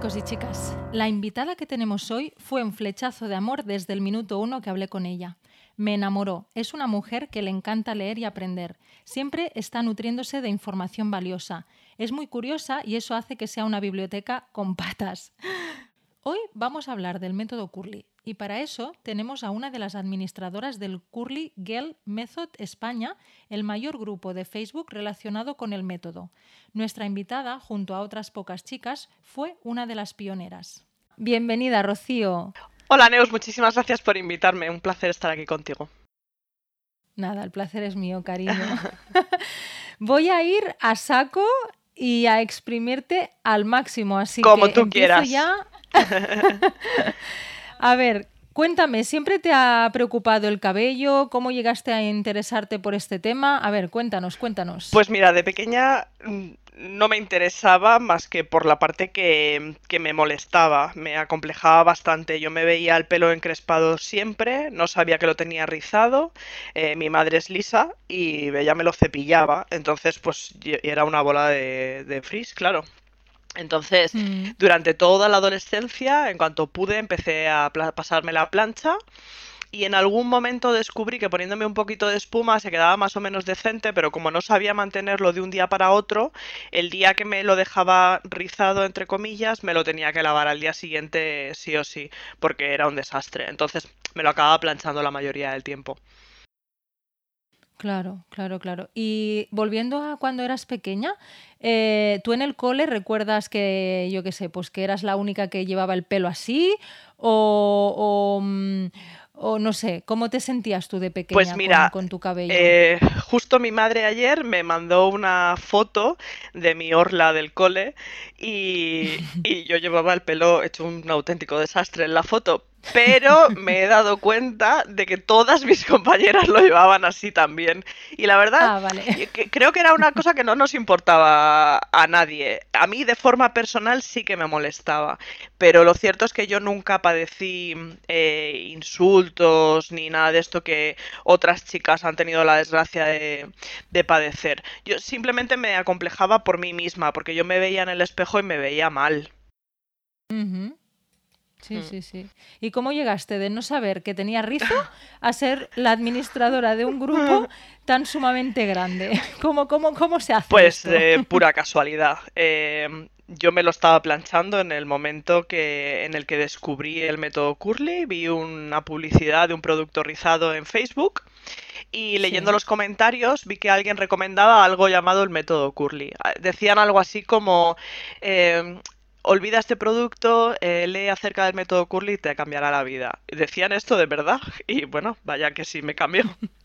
Chicos y chicas, la invitada que tenemos hoy fue un flechazo de amor desde el minuto uno que hablé con ella. Me enamoró, es una mujer que le encanta leer y aprender, siempre está nutriéndose de información valiosa, es muy curiosa y eso hace que sea una biblioteca con patas. Hoy vamos a hablar del método Curly y para eso tenemos a una de las administradoras del Curly Girl Method España, el mayor grupo de Facebook relacionado con el método. Nuestra invitada, junto a otras pocas chicas, fue una de las pioneras. Bienvenida, Rocío. Hola, Neus, muchísimas gracias por invitarme. Un placer estar aquí contigo. Nada, el placer es mío, cariño. Voy a ir a saco y a exprimirte al máximo, así Como que tú empiezo quieras. ya. a ver, cuéntame, ¿siempre te ha preocupado el cabello? ¿Cómo llegaste a interesarte por este tema? A ver, cuéntanos, cuéntanos. Pues mira, de pequeña mm, no me interesaba más que por la parte que, que me molestaba, me acomplejaba bastante. Yo me veía el pelo encrespado siempre, no sabía que lo tenía rizado. eh, mi madre es lisa y ella me lo cepillaba, entonces pues era una bola de, de frizz, claro. Entonces, Mm. durante toda la adolescencia, en cuanto pude, empecé a pasarme la plancha. Y en algún momento descubrí que poniéndome un poquito de espuma se quedaba más o menos decente, pero como no sabía mantenerlo de un día para otro, el día que me lo dejaba rizado, entre comillas, me lo tenía que lavar al día siguiente sí o sí, porque era un desastre. Entonces me lo acababa planchando la mayoría del tiempo. Claro, claro, claro. Y volviendo a cuando eras pequeña, eh, ¿tú en el cole recuerdas que, yo qué sé, pues que eras la única que llevaba el pelo así? O, o, mm, o no sé, ¿cómo te sentías tú de pequeña Pues con- mira, con, tu cabello? Eh, justo mi madre ayer me mandó una foto de mi orla del cole y, y yo llevaba el pelo hecho un auténtico desastre en la foto, pero me he dado cuenta de que todas mis compañeras lo llevaban así también. Y la verdad, Ah, vale. creo que era una cosa que no nos importaba a nadie. A mí de forma personal sí que me molestaba, pero lo cierto es que yo nunca padecí eh, insultos ni nada de esto que otras chicas han tenido la desgracia de, de padecer. Yo simplemente me acomplejaba por mí misma, porque yo me veía en el espejo y me veía mal. Sí, Mm. sí, sí. ¿Y cómo llegaste de no saber que tenía rizo a ser la administradora de un grupo tan sumamente grande? ¿Cómo, cómo, cómo se hace Pues de pura casualidad. Eh, yo me lo estaba planchando en el momento que, en el que descubrí el método Curly, vi una publicidad de un producto rizado en Facebook y leyendo Sí. los comentarios vi que alguien recomendaba algo llamado el método Curly. Ah, Decían algo así como, eh, olvida este producto, eh, lee acerca del método Curly y te cambiará la vida. Decían esto de verdad y bueno, vaya que sí me cambió.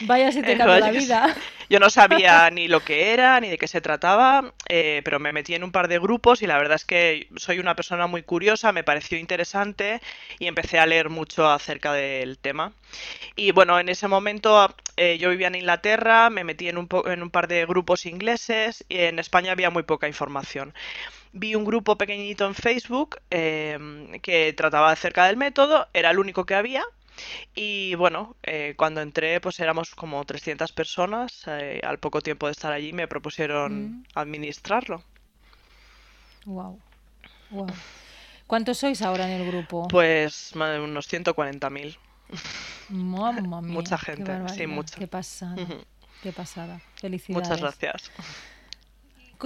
Vaya si te Eh, cambió la que sí. vida. Yo no sabía ni lo que era, ni de qué se trataba, eh, pero me metí en un par de grupos y la verdad es que soy una persona muy curiosa, me pareció interesante y empecé a leer mucho acerca del tema. Y bueno, en ese momento eh, yo vivía en Inglaterra, me metí en un, en un par de grupos ingleses y en España había muy poca información. Vi un grupo pequeñito en Facebook em, que trataba acerca del método, era el único que había. Y bueno, eh, cuando entré, pues éramos como 300 personas. eh, al poco tiempo de estar allí me propusieron Mm. administrarlo. Wow. Wow. ¿Cuántos sois ahora en el grupo? Pues más de unos 140.000. Mamma mía, mucha gente, sí, mucha. Qué pasada, qué pasada. Muchas Felicidades. gracias.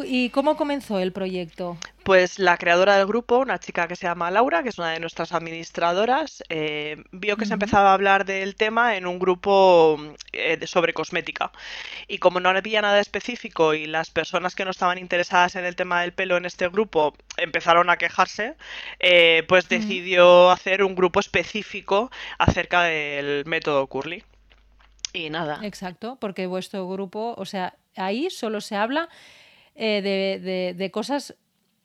¿Y cómo comenzó el proyecto? Pues la creadora del grupo, una chica que se llama Laura, que es una de nuestras administradoras, eh, vio que se empezaba a hablar del tema en un grupo eh, de- sobre cosmética. Y como no había nada específico y las personas que no estaban interesadas en el tema del pelo en este grupo empezaron a quejarse, eh, pues decidió hacer un grupo específico acerca del método Curly. Y nada. Exacto, porque vuestro grupo, o sea, ahí solo se habla eh, de, de- de cosas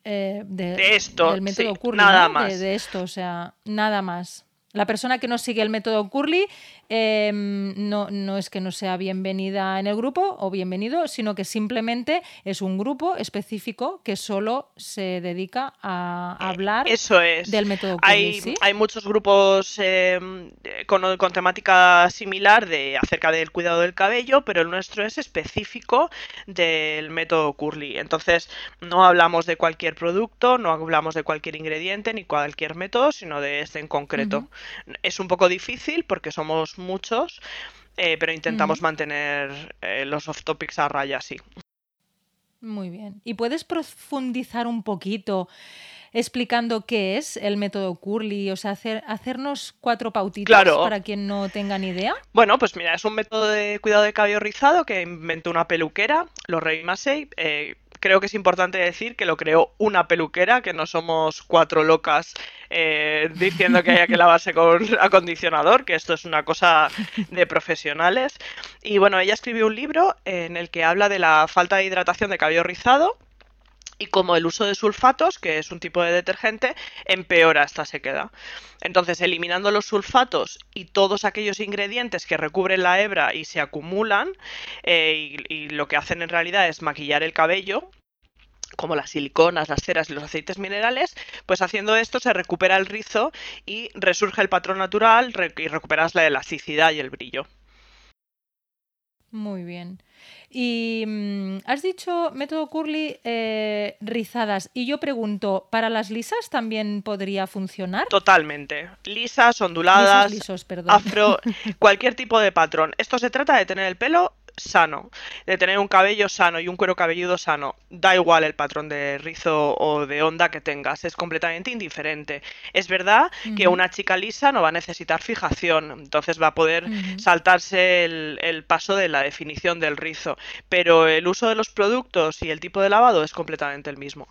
eh, de, esto, del método sí, nada más. De, de, esto, o sea, nada más. La persona que no sigue el método Curly em, no, no, es que no sea bienvenida en el grupo o bienvenido, sino que simplemente es un grupo específico que solo se dedica a hablar Eso es. del método Curly. Hay, hay muchos grupos em, con, con, temática similar de acerca del cuidado del cabello, pero el nuestro es específico del método Curly. Entonces, no hablamos de cualquier producto, no hablamos de cualquier ingrediente ni cualquier método, sino de este en concreto. Uh -huh. Es un poco difícil porque somos muchos, eh, pero intentamos mantener eh, los off topics a raya, sí. Muy bien. ¿Y puedes profundizar un poquito explicando qué es el método Curly? O sea, hacer, hacernos cuatro pautitas claro. para quien no tenga ni idea. Bueno, pues mira, es un método de cuidado de cabello rizado que inventó una peluquera, Lorraine Massey. Eh, creo que es importante decir que lo creó una peluquera, que no somos cuatro locas eh, diciendo que haya que lavarse con acondicionador, que esto es una cosa de profesionales. Y bueno, ella escribió un libro en el que habla de la falta de hidratación de cabello rizado y como el uso de sulfatos, que es un tipo de detergente, empeora esta sequedad. Entonces, eliminando los sulfatos y todos aquellos ingredientes que recubren la hebra y se acumulan, eh, y, y lo que hacen en realidad es maquillar el cabello, como las siliconas, las ceras y los aceites minerales, pues haciendo esto se recupera el rizo y resurge el patrón natural y recuperas la elasticidad y el brillo. Muy bien. Y mmm, has dicho método curly eh, rizadas. Y yo pregunto, ¿para las lisas también podría funcionar? Totalmente. Lisas, onduladas, lisos, lisos, afro, cualquier tipo de patrón. Esto se trata de tener el pelo sano, de tener un cabello sano y un cuero cabelludo sano, da igual el patrón de rizo o de onda que tengas, es completamente indiferente. Es verdad uh -huh. que una chica lisa no va a necesitar fijación, entonces va a poder uh -huh. saltarse el, el, paso de la definición del rizo, pero el uso de los productos y el tipo de lavado es completamente el mismo.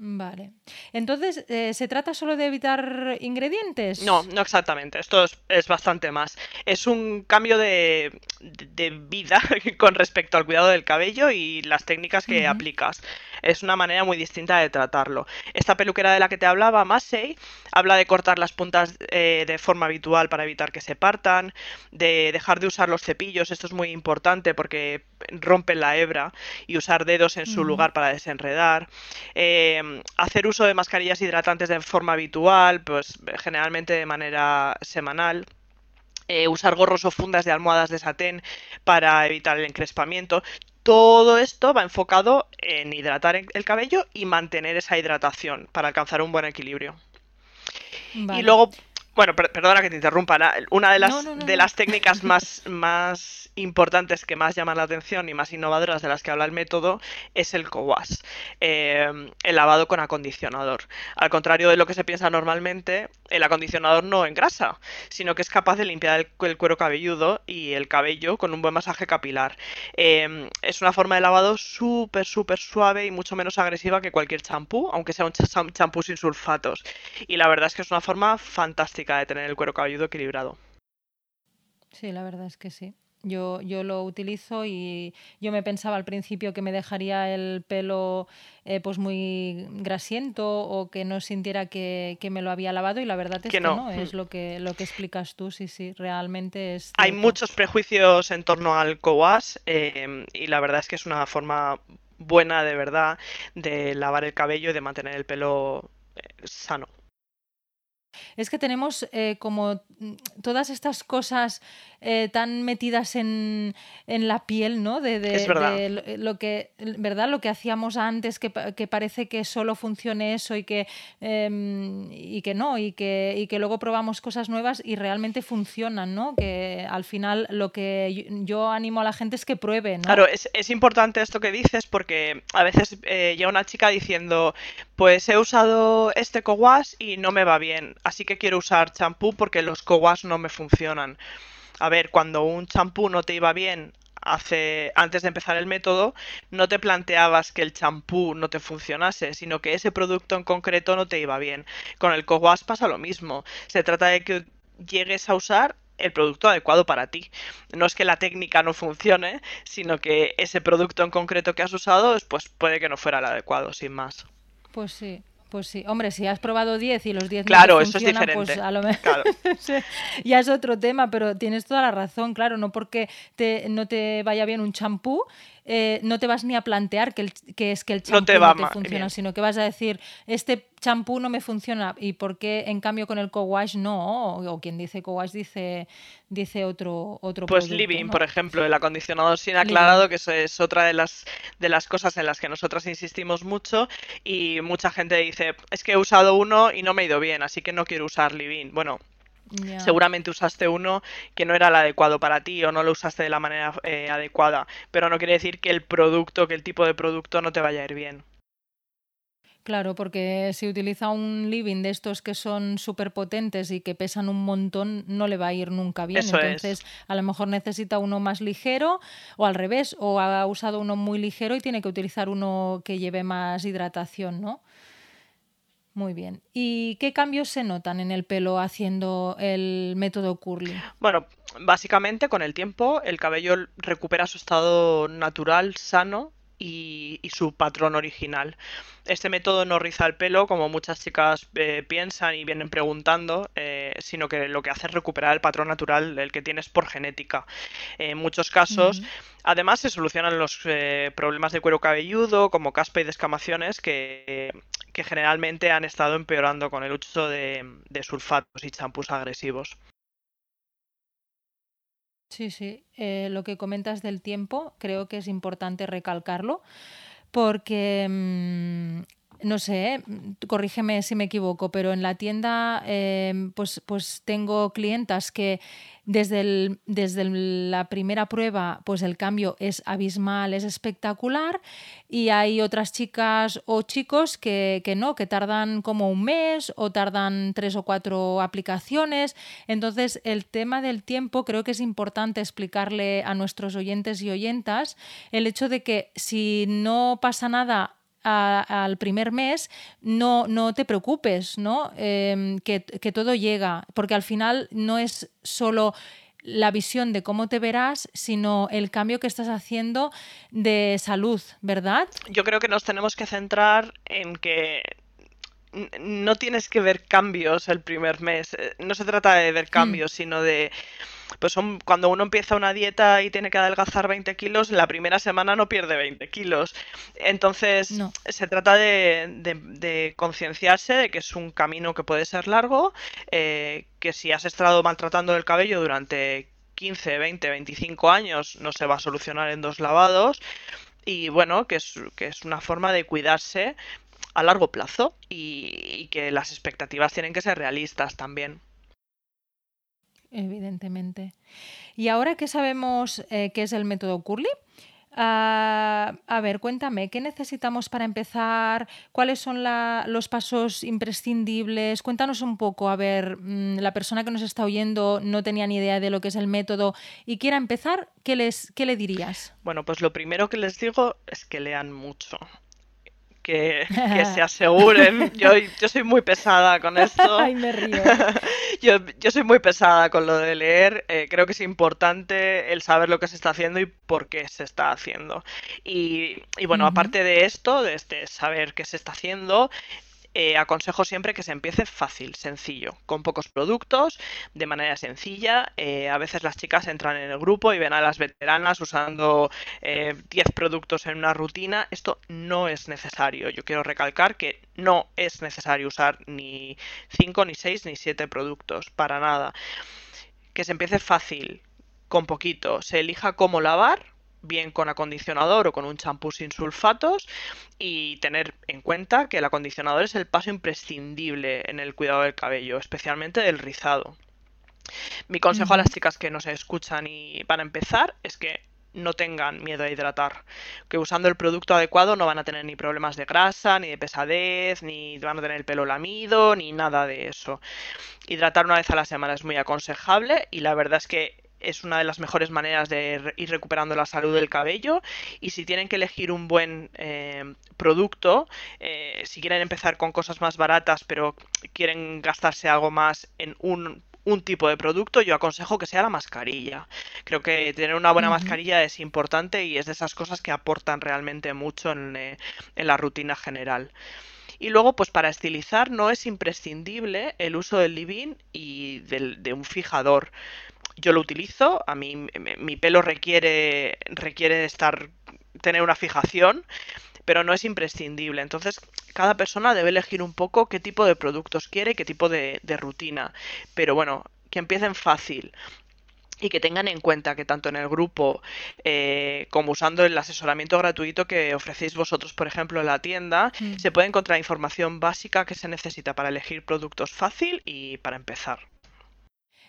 Vale. Entonces, eh, ¿se trata solo de evitar ingredientes? No, no exactamente. Esto es, es bastante más. Es un cambio de, de, vida con respecto al cuidado del cabello y las técnicas que uh -huh. aplicas. Es una manera muy distinta de tratarlo. Esta peluquera de la que te hablaba, Massey, habla de cortar las puntas eh, de forma habitual para evitar que se partan, de dejar de usar los cepillos, esto es muy importante porque rompen la hebra, y usar dedos en su uh -huh. lugar para desenredar. Eh, hacer uso de mascarillas hidratantes de forma habitual, pues generalmente de manera semanal. Eh, usar gorros o fundas de almohadas de satén para evitar el encrespamiento. Todo esto va enfocado en hidratar el cabello y mantener esa hidratación para alcanzar un buen equilibrio. Vale. Y luego, bueno, per perdona que te interrumpa, una de las, no, no, no, de las técnicas más, más importantes que más llaman la atención y más innovadoras de las que habla el método es el co-wash, eh, el lavado con acondicionador. Al contrario de lo que se piensa normalmente, el acondicionador no engrasa, sino que es capaz de limpiar el, cuero cabelludo y el cabello con un buen masaje capilar. Eh, es una forma de lavado súper, súper suave y mucho menos agresiva que cualquier champú, aunque sea un champú sin sulfatos. Y la verdad es que es una forma fantástica de tener el cuero cabelludo equilibrado. Sí, la verdad es que sí. Yo, yo lo utilizo y yo me pensaba al principio que me dejaría el pelo eh, pues muy grasiento o que no sintiera que, que, me lo había lavado y la verdad es que, no. no, es lo que, lo que explicas tú, sí, sí, realmente es... Hay muchos prejuicios en torno al co-wash eh, y la verdad es que es una forma buena de verdad de lavar el cabello y de mantener el pelo eh, sano. Es que tenemos eh, como todas estas cosas eh, tan metidas en, en, la piel, ¿no? De, de, es verdad. de, lo que, ¿verdad? Lo que hacíamos antes, que, que parece que solo funcione eso y que, eh, y que no, y que, y que luego probamos cosas nuevas y realmente funcionan, ¿no? Que al final lo que yo animo a la gente es que pruebe, ¿no? Claro, es, es importante esto que dices porque a veces eh, llega una chica diciendo, pues he usado este co-wash y no me va bien, así que quiero usar champú porque los co-wash no me funcionan. A ver, cuando un champú no te iba bien hace antes de empezar el método, no te planteabas que el champú no te funcionase, sino que ese producto en concreto no te iba bien. Con el co-wash pasa lo mismo. Se trata de que llegues a usar el producto adecuado para ti. No es que la técnica no funcione, sino que ese producto en concreto que has usado, pues puede que no fuera el adecuado, sin más. Pues sí. Pues sí, hombre, si has probado 10 y los 10 claro, no eso es funcionan, diferente. pues a lo mejor ya es otro tema, pero tienes toda la razón, claro, no porque te, no te vaya bien un champú, eh, no te vas ni a plantear que, el, que es que el champú no te, no te funciona, bien. sino que vas a decir, este champú no me funciona y por qué en cambio con el co-wash no, o, o, quien dice co-wash dice, dice otro, otro Pues producto, Living, ¿no? por ejemplo, el acondicionador sin aclarado, Living. que eso es otra de las, de las cosas en las que nosotras insistimos mucho y mucha gente dice, es que he usado uno y no me ha ido bien, así que no quiero usar Living. Bueno, Yeah. Seguramente usaste uno que no era el adecuado para ti o no lo usaste de la manera eh, adecuada, pero no quiere decir que el producto, que el tipo de producto no te vaya a ir bien. Claro, porque si utiliza un living de estos que son súper potentes y que pesan un montón, no le va a ir nunca bien. Eso Entonces, es. a lo mejor necesita uno más ligero o al revés, o ha usado uno muy ligero y tiene que utilizar uno que lleve más hidratación, ¿no? Muy bien. ¿Y qué cambios se notan en el pelo haciendo el método curly? Bueno, básicamente con el tiempo el cabello recupera su estado natural, sano y, y, su patrón original. Este método no riza el pelo como muchas chicas eh, piensan y vienen preguntando, eh, sino que lo que hace es recuperar el patrón natural del que tienes por genética. En muchos casos, uh -huh. además, se solucionan los eh, problemas de cuero cabelludo, como caspa y descamaciones, que, que generalmente han estado empeorando con el uso de, de sulfatos y champús agresivos. Sí, sí. Eh, lo que comentas del tiempo, creo que es importante recalcarlo, porque, mmm, no sé, corrígeme si me equivoco, pero en la tienda eh, pues, pues tengo clientas que desde, el, desde la primera prueba pues el cambio es abismal, es espectacular y hay otras chicas o chicos que, que no, que tardan como un mes o tardan tres o cuatro aplicaciones. Entonces el tema del tiempo creo que es importante explicarle a nuestros oyentes y oyentas el hecho de que si no pasa nada al primer mes, no, no te preocupes, ¿no? Eh, que, que, todo llega, porque al final no es solo la visión de cómo te verás, sino el cambio que estás haciendo de salud, ¿verdad? Yo creo que nos tenemos que centrar en que no tienes que ver cambios el primer mes. Eh, no se trata de ver cambios, mm. sino de pues son, cuando uno empieza una dieta y tiene que adelgazar 20 kilos, la primera semana no pierde 20 kilos. Entonces, no. se trata de, de, de concienciarse de que es un camino que puede ser largo, eh, que si has estado maltratando el cabello durante 15, 20, 25 años, no se va a solucionar en dos lavados. Y bueno, que es, que es una forma de cuidarse a largo plazo y, y que las expectativas tienen que ser realistas también. Evidentemente. Y ahora que sabemos eh, qué es el método Curly, uh, a ver, cuéntame, ¿qué necesitamos para empezar? ¿Cuáles son la, los pasos imprescindibles? Cuéntanos un poco, a ver, mmm, la persona que nos está oyendo no tenía ni idea de lo que es el método y quiera empezar, ¿qué, les, qué le dirías? Bueno, pues lo primero que les digo es que lean mucho. Que, que, se aseguren. Yo, yo, soy muy pesada con esto. Ay, me río. yo, yo, soy muy pesada con lo de leer. Eh, creo que es importante el saber lo que se está haciendo y por qué se está haciendo. Y, y bueno, uh -huh. aparte de esto, de este saber qué se está haciendo, eh, aconsejo siempre que se empiece fácil, sencillo, con pocos productos, de manera sencilla. Eh, a veces las chicas entran en el grupo y ven a las veteranas usando 10 eh, productos en una rutina. Esto no es necesario. Yo quiero recalcar que no es necesario usar ni 5, ni 6, ni 7 productos, para nada. Que se empiece fácil, con poquito. Se elija cómo lavar, bien con acondicionador o con un champú sin sulfatos y tener en cuenta que el acondicionador es el paso imprescindible en el cuidado del cabello, especialmente del rizado. Mi consejo a las chicas que no se escuchan y van a empezar es que no tengan miedo a hidratar, que usando el producto adecuado no van a tener ni problemas de grasa, ni de pesadez, ni van a tener el pelo lamido, ni nada de eso. Hidratar una vez a la semana es muy aconsejable y la verdad es que es una de las mejores maneras de ir recuperando la salud del cabello y si tienen que elegir un buen eh, producto, eh, si quieren empezar con cosas más baratas pero quieren gastarse algo más en un, un tipo de producto, yo aconsejo que sea la mascarilla. Creo que tener una buena uh -huh. mascarilla es importante y es de esas cosas que aportan realmente mucho en, eh, en la rutina general. Y luego, pues para estilizar no es imprescindible el uso del leave y de un fijador. Yo lo utilizo, a mí mi pelo requiere, requiere estar, tener una fijación, pero no es imprescindible. Entonces, cada persona debe elegir un poco qué tipo de productos quiere, qué tipo de, de rutina. Pero bueno, que empiecen fácil y que tengan en cuenta que tanto en el grupo eh, como usando el asesoramiento gratuito que ofrecéis vosotros, por ejemplo, en la tienda, mm. se puede encontrar información básica que se necesita para elegir productos fácil y para empezar.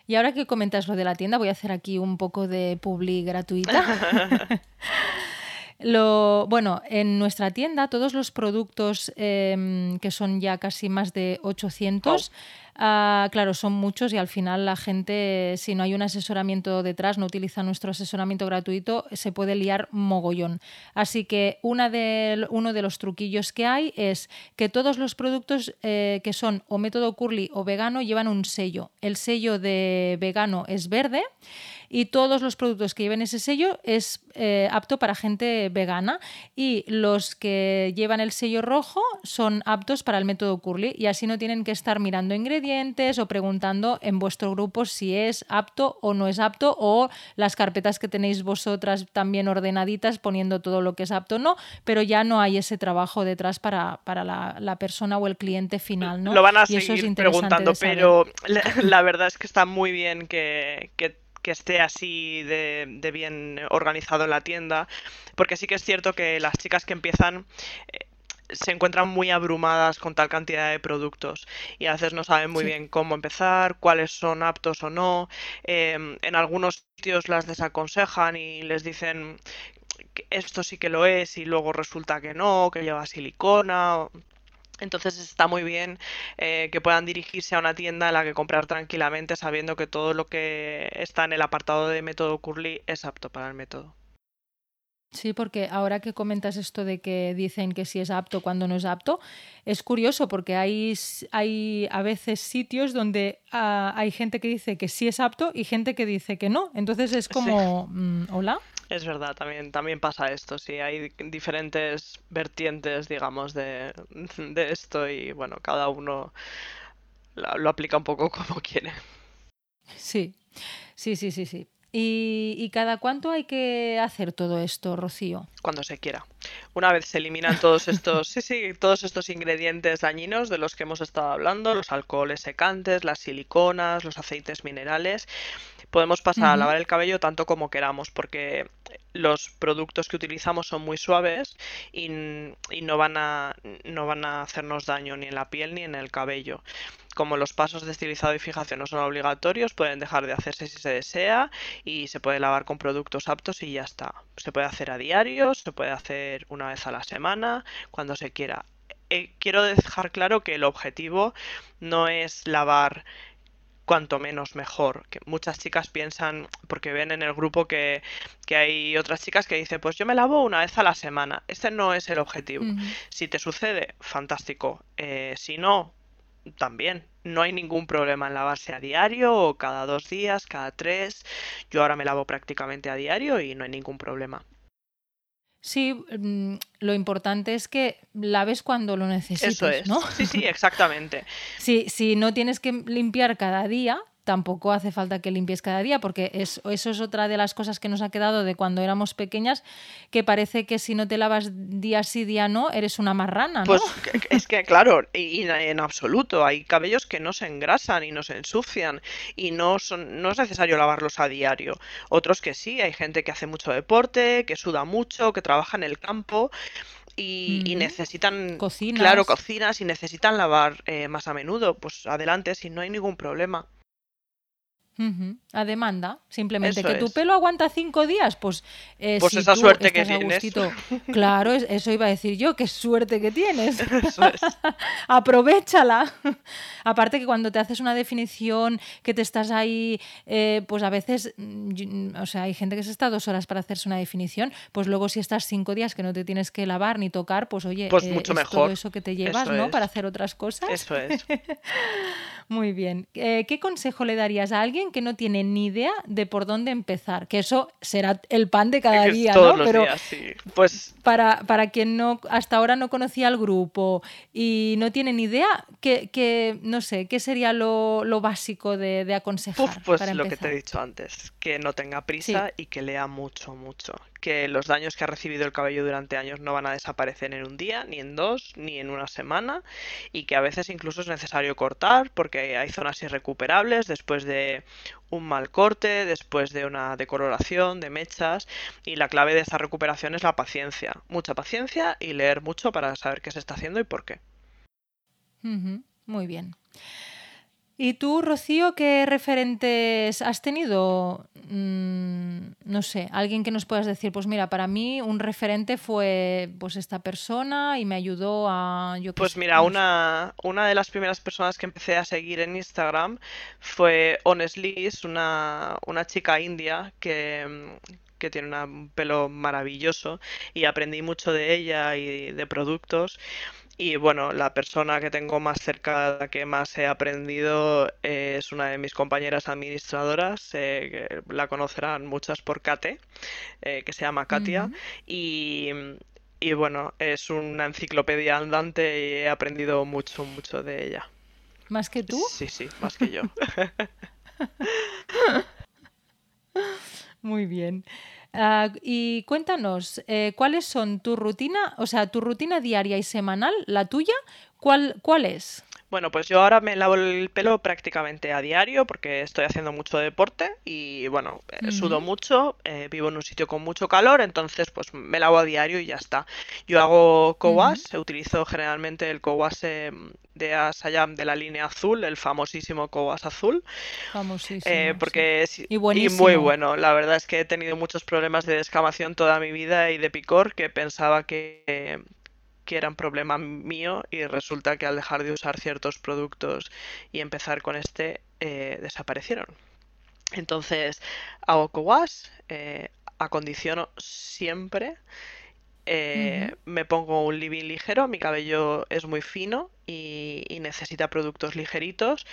Y ahora que comentas lo de la tienda, voy a hacer aquí un poco de publi gratuita. Lo, bueno, en nuestra tienda todos los productos em, que son ya casi más de 800, ah, claro, son muchos y al final la gente, si no hay un asesoramiento detrás, no utiliza nuestro asesoramiento gratuito, se puede liar mogollón. Así que una de, uno de los truquillos que hay es que todos los productos eh, que son o método curly o vegano llevan un sello. El sello de vegano es verde y todos los productos que lleven ese sello es eh, apto para gente vegana y los que llevan el sello rojo son aptos para el método Curly y así no tienen que estar mirando ingredientes o preguntando en vuestro grupo si es apto o no es apto o las carpetas que tenéis vosotras también ordenaditas poniendo todo lo que es apto o no, pero ya no hay ese trabajo detrás para, para la, persona o el cliente final. ¿no? Lo van a seguir preguntando, pero la, verdad es que está muy bien que, que que esté así de, bien organizado en la tienda, porque sí que es cierto que las chicas que empiezan eh, se encuentran muy abrumadas con tal cantidad de productos y a veces no saben muy bien cómo empezar, cuáles son aptos o no. Em, en algunos sitios las desaconsejan y les dicen que esto sí que lo es y luego resulta que no, que lleva silicona. Entonces está muy bien eh, que puedan dirigirse a una tienda en la que comprar tranquilamente sabiendo que todo lo que está en el apartado de método Curly es apto para el método. Sí, porque ahora que comentas esto de que dicen que si es apto cuando no es apto, es curioso porque hay, hay a veces sitios donde ah, hay gente que dice que sí es apto y gente que dice que no. Entonces es como, mm, hola. Es verdad, también, también pasa esto, sí, hay diferentes vertientes, digamos, de, esto y bueno, cada uno lo, aplica un poco como quiere. Sí, sí, sí, sí, sí. ¿Y, ¿Y, cada cuánto hay que hacer todo esto, Rocío? Cuando se quiera. Una vez se eliminan todos estos, sí, sí, todos estos ingredientes dañinos de los que hemos estado hablando, los alcoholes secantes, las siliconas, los aceites minerales, podemos pasar a lavar el cabello tanto como queramos, porque los productos que utilizamos son muy suaves y, no, van a, no van a hacernos daño ni en la piel ni en el cabello. Como los pasos de estilizado y fijación no son obligatorios, pueden dejar de hacerse si se desea y se puede lavar con productos aptos y ya está. Se puede hacer a diario, se puede hacer una vez a la semana, cuando se quiera. Eh, quiero dejar claro que el objetivo no es lavar cuanto menos mejor. Que muchas chicas piensan, porque ven en el grupo que, hay otras chicas que dicen, pues yo me lavo una vez a la semana. Este no es el objetivo. Si te sucede, fantástico. Eh, si no, también. No hay ningún problema en lavarse a diario o cada dos días, cada tres. Yo ahora me lavo prácticamente a diario y no hay ningún problema. Sí, mm, lo importante es que laves cuando lo necesites, Eso es. ¿no? Sí, sí, exactamente. si, si no tienes que limpiar cada día, tampoco hace falta que limpies cada día, porque eso es otra de las cosas que nos ha quedado de cuando éramos pequeñas, que parece que si no te lavas día sí, día no, eres una marrana. ¿no? Pues es que, claro, y, en absoluto, hay cabellos que no se engrasan y no se ensucian, y no, son, no es necesario lavarlos a diario. Otros que sí, hay gente que hace mucho deporte, que suda mucho, que trabaja en el campo. Y, necesitan, cocinas. claro, cocinas y necesitan lavar eh, más a menudo, pues adelante, si no hay ningún problema. A demanda, simplemente que tu pelo aguanta cinco días, pues, eh, pues esa suerte que tienes. Claro, eso iba a decir yo, qué suerte que tienes. Aprovechala. Aparte que cuando te haces una definición, que te estás ahí, eh, pues a veces, o sea, hay gente que se está dos horas para hacerse una definición, pues luego si estás cinco días que no te tienes que lavar ni tocar, pues oye, pues eh, mucho mejor. todo eso que te llevas, ¿no? Para hacer otras cosas. Eso es. Muy bien. ¿Qué consejo le darías a alguien alguien que no tiene ni idea de por dónde empezar, que eso será el pan de cada día, Todos ¿no? los Pero días, sí. Pues para, para quien no hasta ahora no conocía al grupo y no tiene ni idea, que, que no sé, ¿qué sería lo, lo básico de, de aconsejar? Uf, pues para lo que te he dicho antes, que no tenga prisa y que lea mucho, mucho. Que los daños que ha recibido el cabello durante años no van a desaparecer en un día, ni en dos, ni en una semana, y que a veces incluso es necesario cortar porque hay zonas irrecuperables después de un mal corte, después de una decoloración, de mechas, y la clave de esa recuperación es la paciencia. Mucha paciencia y leer mucho para saber qué se está haciendo y por qué. Muy bien. ¿Y tú, Rocío, qué referentes has tenido? Mm, no sé, alguien que nos puedas decir, pues mira, para mí un referente fue pues esta persona y me ayudó a, yo Pues mira, no sé. una, una de las primeras personas que empecé a seguir en Instagram fue Honestly, es una, una chica india que, que tiene una- un pelo maravilloso y aprendí mucho de ella y de productos. Y bueno, la persona que tengo más cerca, la que más he aprendido, eh, es una de mis compañeras administradoras, eh, que la conocerán muchas por Kate, eh, que se llama Katia. Y, y bueno, es una enciclopedia andante y he aprendido mucho, mucho de ella. ¿Más que tú? Sí, sí, más que yo. Muy bien. Ah, y cuéntanos, eh, ¿cuáles son tu rutina, o sea, tu rutina diaria y semanal, la tuya? ¿Cuál, cuál es? Bueno, pues yo ahora me lavo el pelo prácticamente a diario porque estoy haciendo mucho deporte y bueno, eh, sudo mucho, eh, vivo en un sitio con mucho calor, entonces pues me lavo a diario y ya está. Yo hago co-wash, utilizo generalmente el co-wash eh, de Asayam de la línea azul, el famosísimo co-wash azul, eh, Famosísimo, sí. porque es Y y muy bueno. La verdad es que he tenido muchos problemas de descamación toda mi vida y de picor que pensaba que, que era un problema mío y resulta que al dejar de usar ciertos productos y empezar con este, eh, desaparecieron. Entonces, hago co-wash, eh, acondiciono siempre, eh, me pongo un living ligero, mi cabello es muy fino y, y necesita productos ligeritos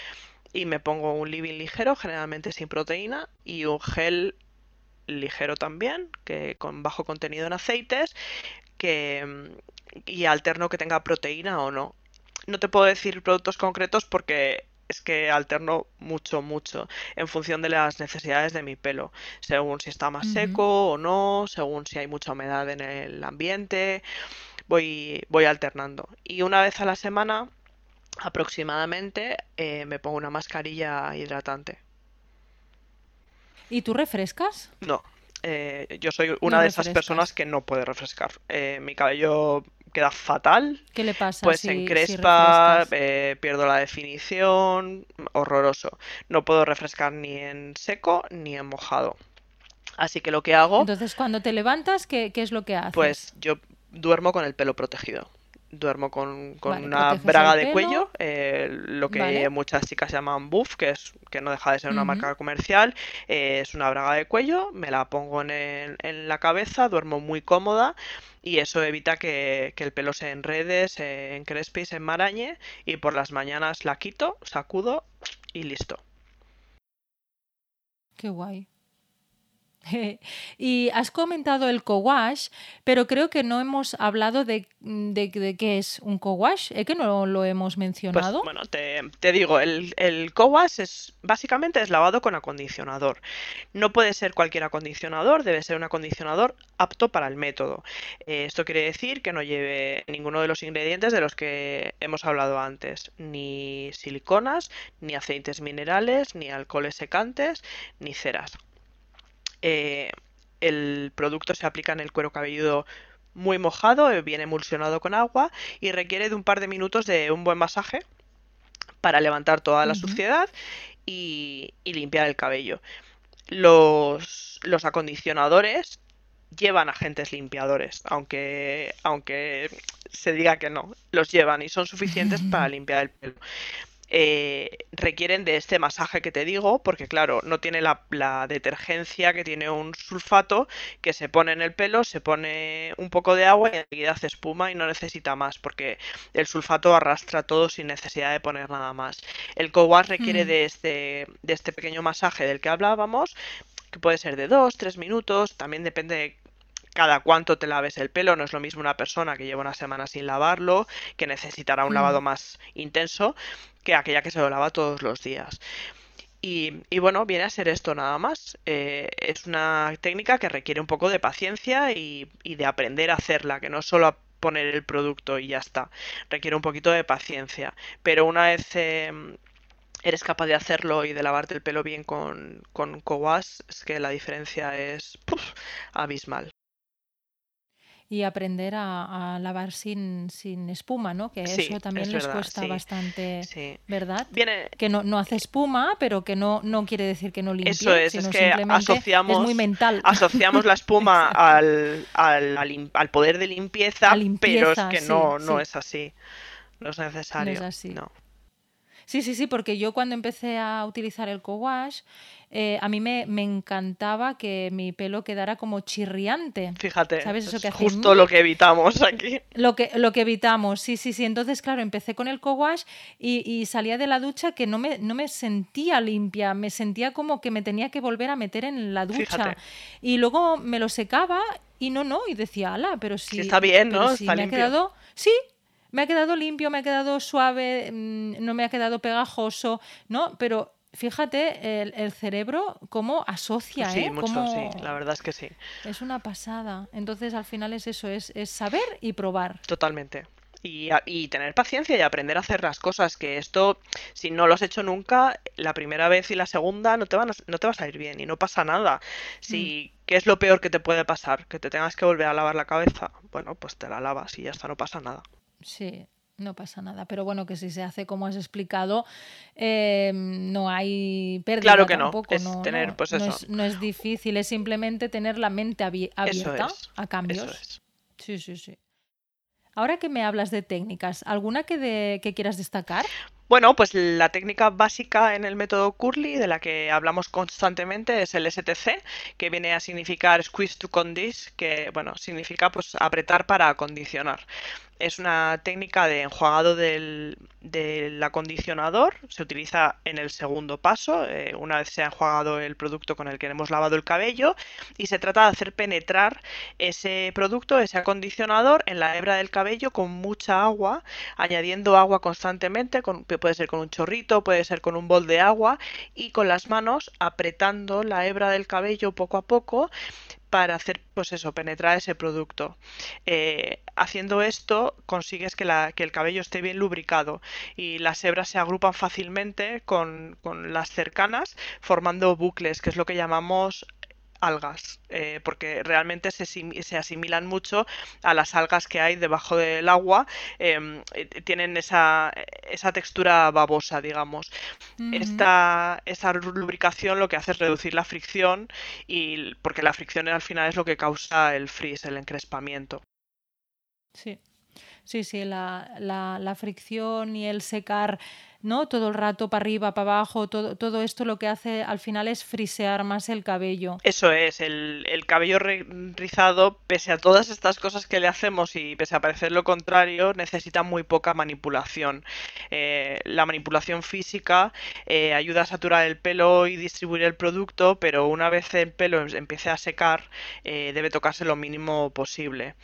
y me pongo un living ligero, generalmente sin proteína, y un gel ligero también, que con bajo contenido en aceites, que mm, y alterno que tenga proteína o no. No te puedo decir productos concretos porque es que alterno mucho, mucho en función de las necesidades de mi pelo, según si está más seco o no, según si hay mucha humedad en el ambiente, voy, voy alternando. Y una vez a la semana aproximadamente eh, me pongo una mascarilla hidratante. ¿Y tú refrescas? No, eh, yo soy No una de esas personas que no puede refrescar. Eh, mi cabello queda fatal, ¿Qué le pasa pues si, encrespa, eh, pierdo la definición, horroroso. No puedo refrescar ni en seco ni en mojado. Así que lo que hago, Entonces, cuando te levantas, ¿qué, qué es lo que haces? pues yo duermo con el pelo protegido. Duermo con, con Vale, una braga de cuello, eh, lo que ¿vale? muchas chicas llaman buff, que es que no deja de ser una marca comercial. eh, es una braga de cuello, me la pongo en, el- en la cabeza, duermo muy cómoda y eso evita que, que el pelo se enrede, se encrespe y se enmarañe. Y por las mañanas la quito, sacudo y listo. Qué guay. Y has comentado el co-wash, pero creo que no hemos hablado de, de, de qué es un co-wash. ¿Es que no lo hemos Pues mencionado? bueno, te, te digo, el, el co-wash es básicamente es lavado con acondicionador. No puede ser cualquier acondicionador, debe ser un acondicionador apto para el método. Eh, esto quiere decir que no lleve ninguno de los ingredientes de los que hemos hablado antes, ni siliconas, ni aceites minerales, ni alcoholes secantes, ni ceras. Eh, el producto se aplica en el cuero cabelludo muy mojado, eh, bien emulsionado con agua y requiere de un par de minutos de un buen masaje para levantar toda la suciedad y, y limpiar el cabello. Los, los acondicionadores llevan agentes limpiadores, aunque, aunque se diga que no, los llevan y son suficientes para limpiar el pelo. Eh, requieren de este masaje que te digo, porque claro, no tiene la, la, detergencia que tiene un sulfato que se pone en el pelo, se pone un poco de agua y enseguida hace espuma y no necesita más, porque el sulfato arrastra todo sin necesidad de poner nada más. El co-wash requiere mm. de, este, de este pequeño masaje del que hablábamos, que puede ser de 2-3 minutos, también depende de cada cuánto te laves el pelo. No es lo mismo una persona que lleva una semana sin lavarlo, que necesitará un lavado mm. más intenso, que aquella que se lo lava todos los días. Y, bueno, viene a ser esto nada más. Eh, es una técnica que requiere un poco de paciencia y, de aprender a hacerla, que no solo poner el producto y ya está. Requiere un poquito de paciencia. Pero una vez em, eres capaz de hacerlo y de lavarte el pelo bien con, con es que la diferencia es abismal y aprender a, lavar sin, sin, espuma, ¿no? Que eso también les cuesta bastante, ¿verdad? Que no, no, hace espuma, pero que no, no quiere decir que no limpie, eso es, es que asociamos, es muy mental. Asociamos la espuma al, al, al, poder de limpieza, pero es que no, no es así. No es necesario. No es así. No. Sí, sí, sí, porque yo cuando empecé a utilizar el co-wash, eh, a mí me, encantaba que mi pelo quedara como chirriante. Fíjate, ¿sabes eso que justo lo que evitamos aquí. Lo que, lo que evitamos, sí, sí, sí. Entonces, claro, empecé con el co-wash y, salía de la ducha que no me, no me sentía limpia, me sentía como que me tenía que volver a meter en la ducha. Y luego me lo secaba y no, no, y decía, ala, pero si... está bien, ¿no? está me ha quedado... Sí, me ha quedado limpio, me ha quedado suave, mm, no me ha quedado pegajoso, ¿no? Pero fíjate el, cerebro cómo asocia, sí, ¿eh? Mucho, sí, la verdad es que sí. Es una pasada. Entonces al final es eso, es, es saber y probar. Totalmente. Y, y, tener paciencia y aprender a hacer las cosas, que esto, si no lo has hecho nunca, la primera vez y la segunda no te, van a, no te va a salir bien y no pasa nada. Si, mm. ¿Qué es lo peor que te puede pasar? ¿Que te tengas que volver a lavar la cabeza? Bueno, pues te la lavas y ya está, no pasa nada. Sí, no pasa nada. Pero bueno, que si se hace como has explicado, eh, no hay pérdida claro que no. Es tener, pues eso. No, es, difícil, es simplemente tener la mente abierta a cambios. Sí, sí, sí. Ahora que me hablas de técnicas, ¿alguna que, que quieras destacar? Bueno, pues la técnica básica en el método Curly, de la que hablamos constantemente, es el STC, que viene a significar squeeze to condice, que bueno, significa pues apretar para acondicionar es una técnica de enjuagado del, acondicionador. Se utiliza en el segundo paso, eh, una vez se ha enjuagado el producto con el que hemos lavado el cabello. Y se trata de hacer penetrar ese producto, ese acondicionador, en la hebra del cabello con mucha agua, añadiendo agua constantemente, con, puede ser con un chorrito, puede ser con un bol de agua, y con las manos apretando la hebra del cabello poco a poco para hacer, pues eso, penetrar ese producto. Eh, haciendo esto consigues que, la, que, el cabello esté bien lubricado y las hebras se agrupan fácilmente con, con las cercanas formando bucles, que es lo que llamamos algas, eh, porque realmente se, se, asimilan mucho a las algas que hay debajo del agua, em, eh, tienen esa, esa, textura babosa, digamos. esta, esa lubricación lo que hace es reducir la fricción, y porque la fricción al final es lo que causa el frizz, el encrespamiento. Sí. Sí, sí, la, la, la fricción y el secar ¿no? Todo el rato para arriba, para abajo, todo, todo esto lo que hace al final es frisear más el cabello. Eso es, el, cabello rizado, pese a todas estas cosas que le hacemos y pese a parecer lo contrario, necesita muy poca manipulación. Eh, la manipulación física eh, ayuda a saturar el pelo y distribuir el producto, pero una vez el pelo empiece a secar, eh, debe tocarse lo mínimo posible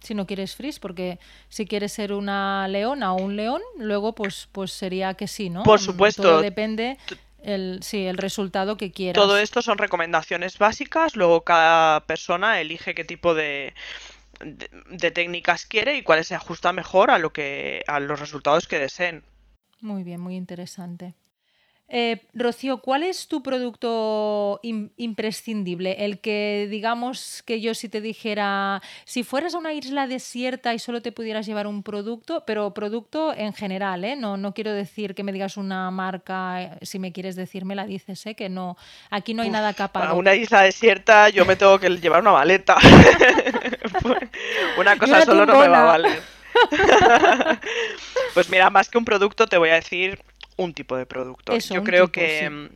si no quieres frizz, porque si quieres ser una leona o un león, luego pues, pues sería que sí, ¿no? Por supuesto. Todo depende el, sí, el resultado que quieras. Todo esto son recomendaciones básicas, luego cada persona elige qué tipo de, de, de técnicas quiere y cuál se ajusta mejor a lo que a los resultados que deseen. Muy bien, muy interesante. Eh, Rocío, ¿cuál es tu producto imprescindible? El que, digamos, que yo si te dijera, si fueras a una isla desierta y solo te pudieras llevar un producto, pero producto en general, ¿eh? No, no quiero decir que me digas una marca, eh, si me quieres decir, me la dices, ¿eh? Que no, aquí no hay nada capaz. A una isla desierta yo me tengo que llevar una maleta. una cosa solo no me va a valer. pues mira, más que un producto, te voy a decir un tipo de producto. Yo creo que mm,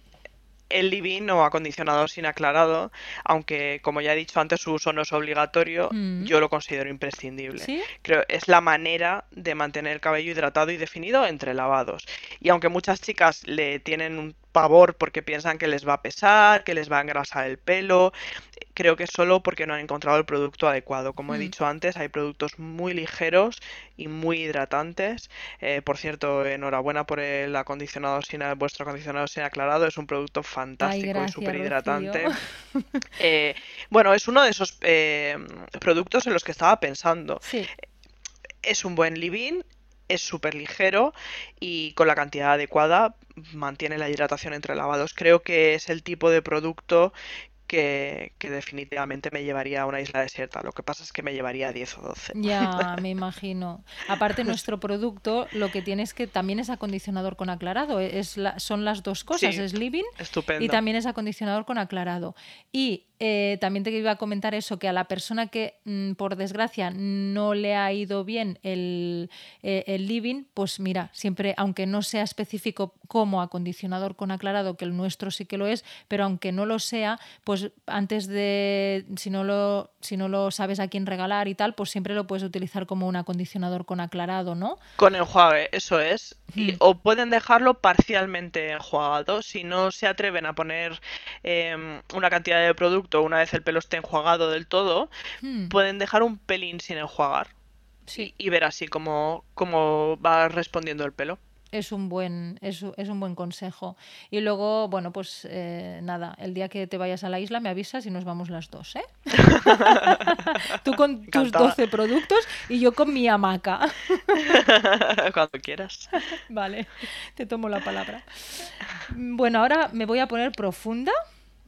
el living o acondicionador sin aclarado, aunque como ya he dicho antes su uso no es obligatorio, mm. yo lo considero imprescindible. ¿Sí? Creo es la manera de mantener el cabello hidratado y definido entre lavados. Y aunque muchas chicas le tienen un pavor porque piensan que les va a pesar, que les va a engrasar el pelo, creo que solo porque no han encontrado el producto adecuado. Como he mm. dicho antes, hay productos muy ligeros y muy hidratantes. Eh, por cierto, enhorabuena por el acondicionador sin vuestro acondicionador sin aclarado. Es un producto fantástico y súper hidratante. Eh, bueno, es uno de esos eh, productos en los que estaba pensando. Es un buen living, es súper ligero y con la cantidad adecuada mantiene la hidratación entre lavados. Creo que es el tipo de producto que, definitivamente me llevaría a una isla desierta. Lo que pasa es que me llevaría a 10 o 12. Ya, me imagino. Aparte, nuestro producto lo que tiene es que también es acondicionador con aclarado. Es son las dos cosas, es living y también es acondicionador con aclarado. Y eh, también te iba a comentar eso, que a la persona que mm, por desgracia no le ha ido bien el, eh, el, living, pues mira, siempre, aunque no sea específico como acondicionador con aclarado, que el nuestro sí que lo es, pero aunque no lo sea, pues antes de, si no lo, si no lo sabes a quién regalar y tal, pues siempre lo puedes utilizar como un acondicionador con aclarado, ¿no? Con enjuague, eso es. Y, o pueden dejarlo parcialmente enjuagado si no se atreven a poner em, una cantidad de producto una vez el pelo esté enjuagado del todo, hmm. pueden dejar un pelín sin enjuagar. Sí. Y, ver así cómo, cómo va respondiendo el pelo es un buen es, es, un buen consejo y luego bueno pues eh, nada el día que te vayas a la isla me avisas y nos vamos las dos ¿eh? tú con tus 12 productos y yo con mi hamaca cuando quieras vale te tomo la palabra bueno ahora me voy a poner profunda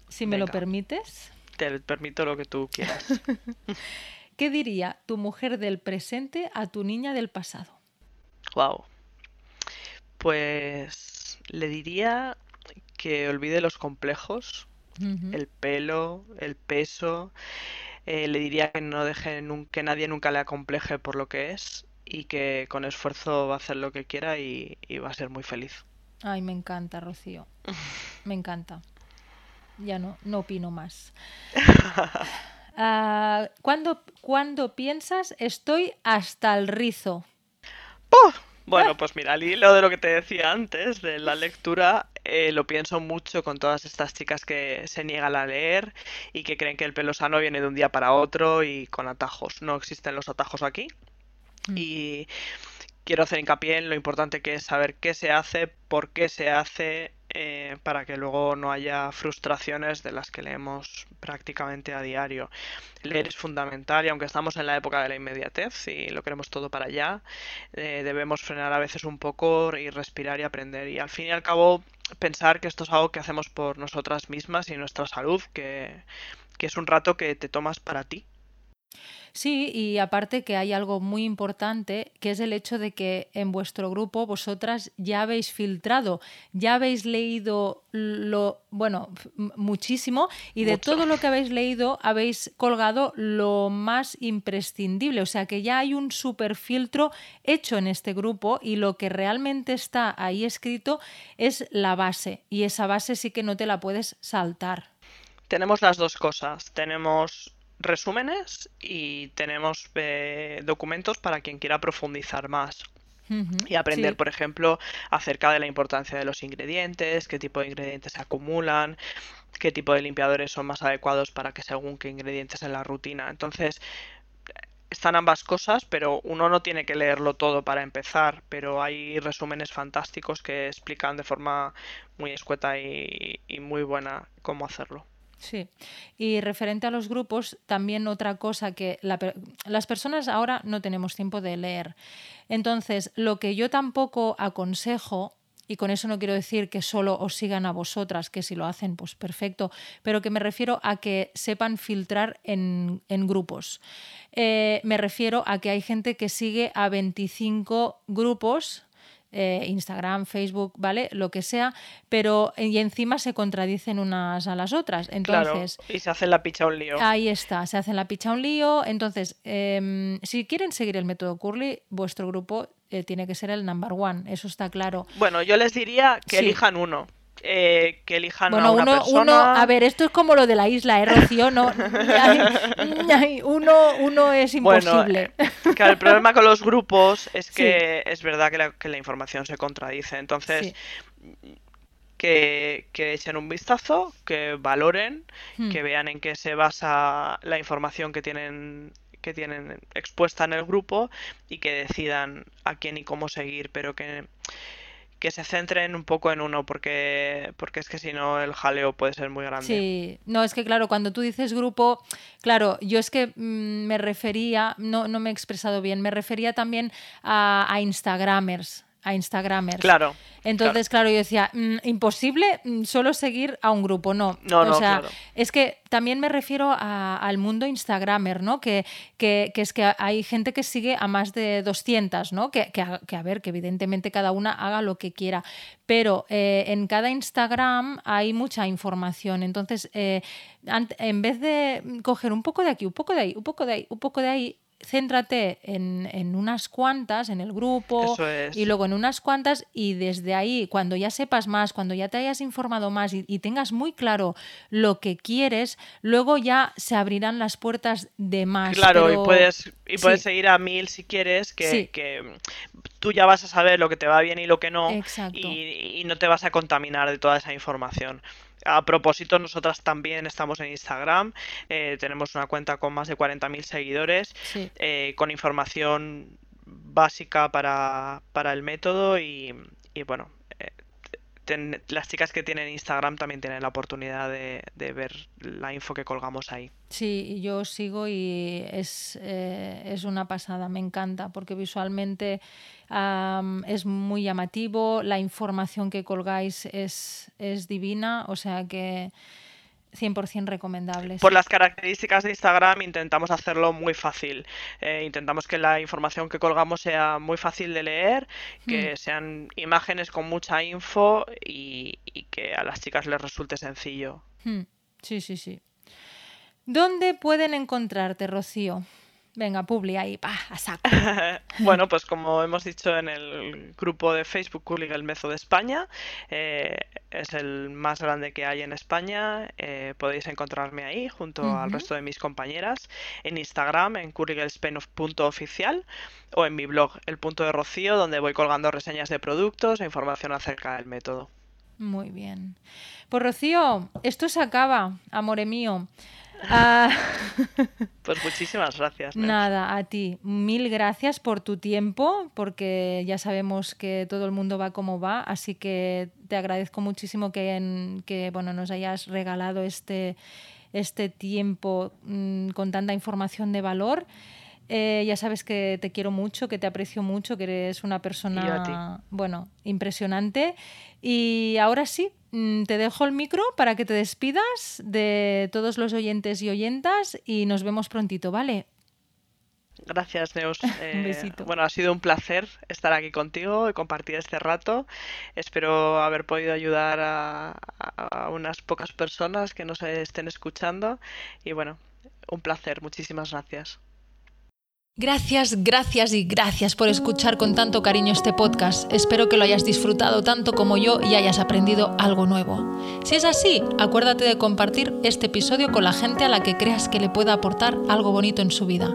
si me lo permites te permito lo que tú quieras. ¿Qué diría tu mujer del presente a tu niña del pasado? Wow. Pues le diría que olvide los complejos, el pelo, el peso. Eh, le diría que no deje que nadie nunca le acompleje por lo que es y que con esfuerzo va a hacer lo que quiera y va a ser muy feliz. Ay, me encanta, Rocío. Me encanta. Ya no, no opino más. uh, ¿cuándo, piensas estoy hasta el rizo? Bueno, pues mira, al hilo de lo que te decía antes, de la lectura, eh, lo pienso mucho con todas estas chicas que se niegan a leer y que creen que el pelo sano viene de un día para otro y con atajos. No existen los atajos aquí. Mm. Y quiero hacer hincapié en lo importante que es saber qué se hace, por qué se hace eh, para que luego no haya frustraciones de las que leemos prácticamente a diario. Leer es fundamental y aunque estamos en la época de la inmediatez y lo queremos todo para allá, eh, debemos frenar a veces un poco y respirar y aprender. Y al fin y al cabo pensar que esto es algo que hacemos por nosotras mismas y nuestra salud, que, que es un rato que te tomas para ti Sí, y aparte que hay algo muy importante, que es el hecho de que en vuestro grupo vosotras ya habéis filtrado, ya habéis leído lo, bueno, muchísimo, y de todo lo que habéis leído habéis colgado lo más imprescindible. O sea que ya hay un super filtro hecho en este grupo y lo que realmente está ahí escrito es la base. Y esa base sí que no te la puedes saltar. Tenemos las dos cosas. Tenemos resúmenes y tenemos eh, documentos para quien quiera profundizar más. y aprender, por ejemplo, acerca de la importancia de los ingredientes, qué tipo de ingredientes se acumulan, qué tipo de limpiadores son más adecuados para que según qué ingredientes en la rutina. Entonces, están ambas cosas, pero uno no tiene que leerlo todo para empezar, pero hay resúmenes fantásticos que explican de forma muy escueta y muy buena cómo hacerlo. Sí, y referente a los grupos, también otra cosa que las personas ahora no tenemos tiempo de leer. Entonces, lo que yo tampoco aconsejo, y con eso no quiero decir que solo os sigan a vosotras, que si lo hacen, pues perfecto, pero que me refiero a que sepan filtrar en, grupos. Eh, me refiero a que hay gente que sigue a 25 grupos eh, Instagram, Facebook, ¿vale? Lo que sea, pero y encima se contradicen unas a las otras. Entonces, y se hace la picha un lío. Ahí está, se hacen la picha un lío. Entonces, em, si quieren seguir el método Curly, vuestro grupo eh, tiene que ser el number one, eso está claro. Bueno, yo les diría que elijan uno. Eh, que elijan bueno, a una uno, persona. uno, a ver, esto es como lo de la isla, ¿eh, Rocío? No, uno, uno es imposible. Bueno, claro, el problema con los grupos es que es verdad que la, que la, información se contradice. Entonces, sí. que, que, echen un vistazo, que valoren, hmm. que vean en qué se basa la información que tienen que tienen expuesta en el grupo y que decidan a quién y cómo seguir, pero que que se centren un poco en uno, porque, porque es que si no el jaleo puede ser muy grande. Sí, no, es que claro, cuando tú dices grupo, claro, yo es que mm, me refería, no, no me he expresado bien, me refería también a, a Instagramers a Instagramers. Claro. Entonces, claro, yo decía, mm, imposible mm, solo seguir a un grupo, no. No, o no, sea, claro. es que también me refiero a, al mundo Instagramer, ¿no? Que, que, que, es que hay gente que sigue a más de 200, ¿no? Que, que, a, que a ver, que evidentemente cada una haga lo que quiera, pero eh, en cada Instagram hay mucha información. Entonces, eh, en vez de coger un poco de aquí, un poco de ahí, un poco de ahí, un poco de ahí, céntrate en, en, unas cuantas, en el grupo, es. y luego en unas cuantas, y desde ahí, cuando ya sepas más, cuando ya te hayas informado más y, y, tengas muy claro lo que quieres, luego ya se abrirán las puertas de más. Claro, pero... y puedes, y puedes sí. seguir a mil si quieres, que, Sí. que, tú ya vas a saber lo que te va bien y lo que no, y, y no te vas a contaminar de toda esa información. A propósito, nosotras también estamos en Instagram, eh, tenemos una cuenta con más de 40.000 seguidores, Sí. eh, con información básica para, para el método y, y bueno, las chicas que tienen Instagram también tienen la oportunidad de, ver la info que colgamos ahí. Sí, yo sigo y es, eh, es una pasada, me encanta, porque visualmente es muy llamativo, la información que colgáis es, es divina, o sea que 100% recomendable. Por las características de Instagram intentamos hacerlo muy fácil. Eh, intentamos que la información que colgamos sea muy fácil de leer, que Mm. sean imágenes con mucha info y, y que a las chicas les resulte sencillo. Hmm, Sí, sí, sí. ¿Dónde pueden encontrarte, Rocío? Venga, publi ahí, pa, a saco. bueno, pues como hemos dicho en el grupo de Facebook Curling el Mezo de España, eh, es el más grande que hay en España. eh, podéis encontrarme ahí junto al resto de mis compañeras en Instagram en curlingelspain.oficial o en mi blog El Punto de Rocío, donde voy colgando reseñas de productos e información acerca del método. Muy bien. Pues Rocío, esto se acaba, amore mío. Ah, Pues muchísimas gracias. Neus. Nada, a ti. Mil gracias por tu tiempo, porque ya sabemos que todo el mundo va como va, así que te agradezco muchísimo que, en- que bueno, nos hayas regalado este, este tiempo mm, con tanta información de valor. Eh, ya sabes que te quiero mucho, que te aprecio mucho, que eres una persona, bueno, impresionante. Y ahora sí, mm, te dejo el micro para que te despidas de todos los oyentes y oyentas y nos vemos prontito, ¿vale? Gracias, Neus. Eh, besito. Bueno, ha sido un placer estar aquí contigo y compartir este rato. Espero haber podido ayudar a, a- a unas pocas personas que nos estén escuchando. Y bueno, un placer. Muchísimas gracias. Gracias, gracias y gracias por escuchar con tanto cariño este podcast. Espero que lo hayas disfrutado tanto como yo y hayas aprendido algo nuevo. Si es así, acuérdate de compartir este episodio con la gente a la que creas que le pueda aportar algo bonito en su vida.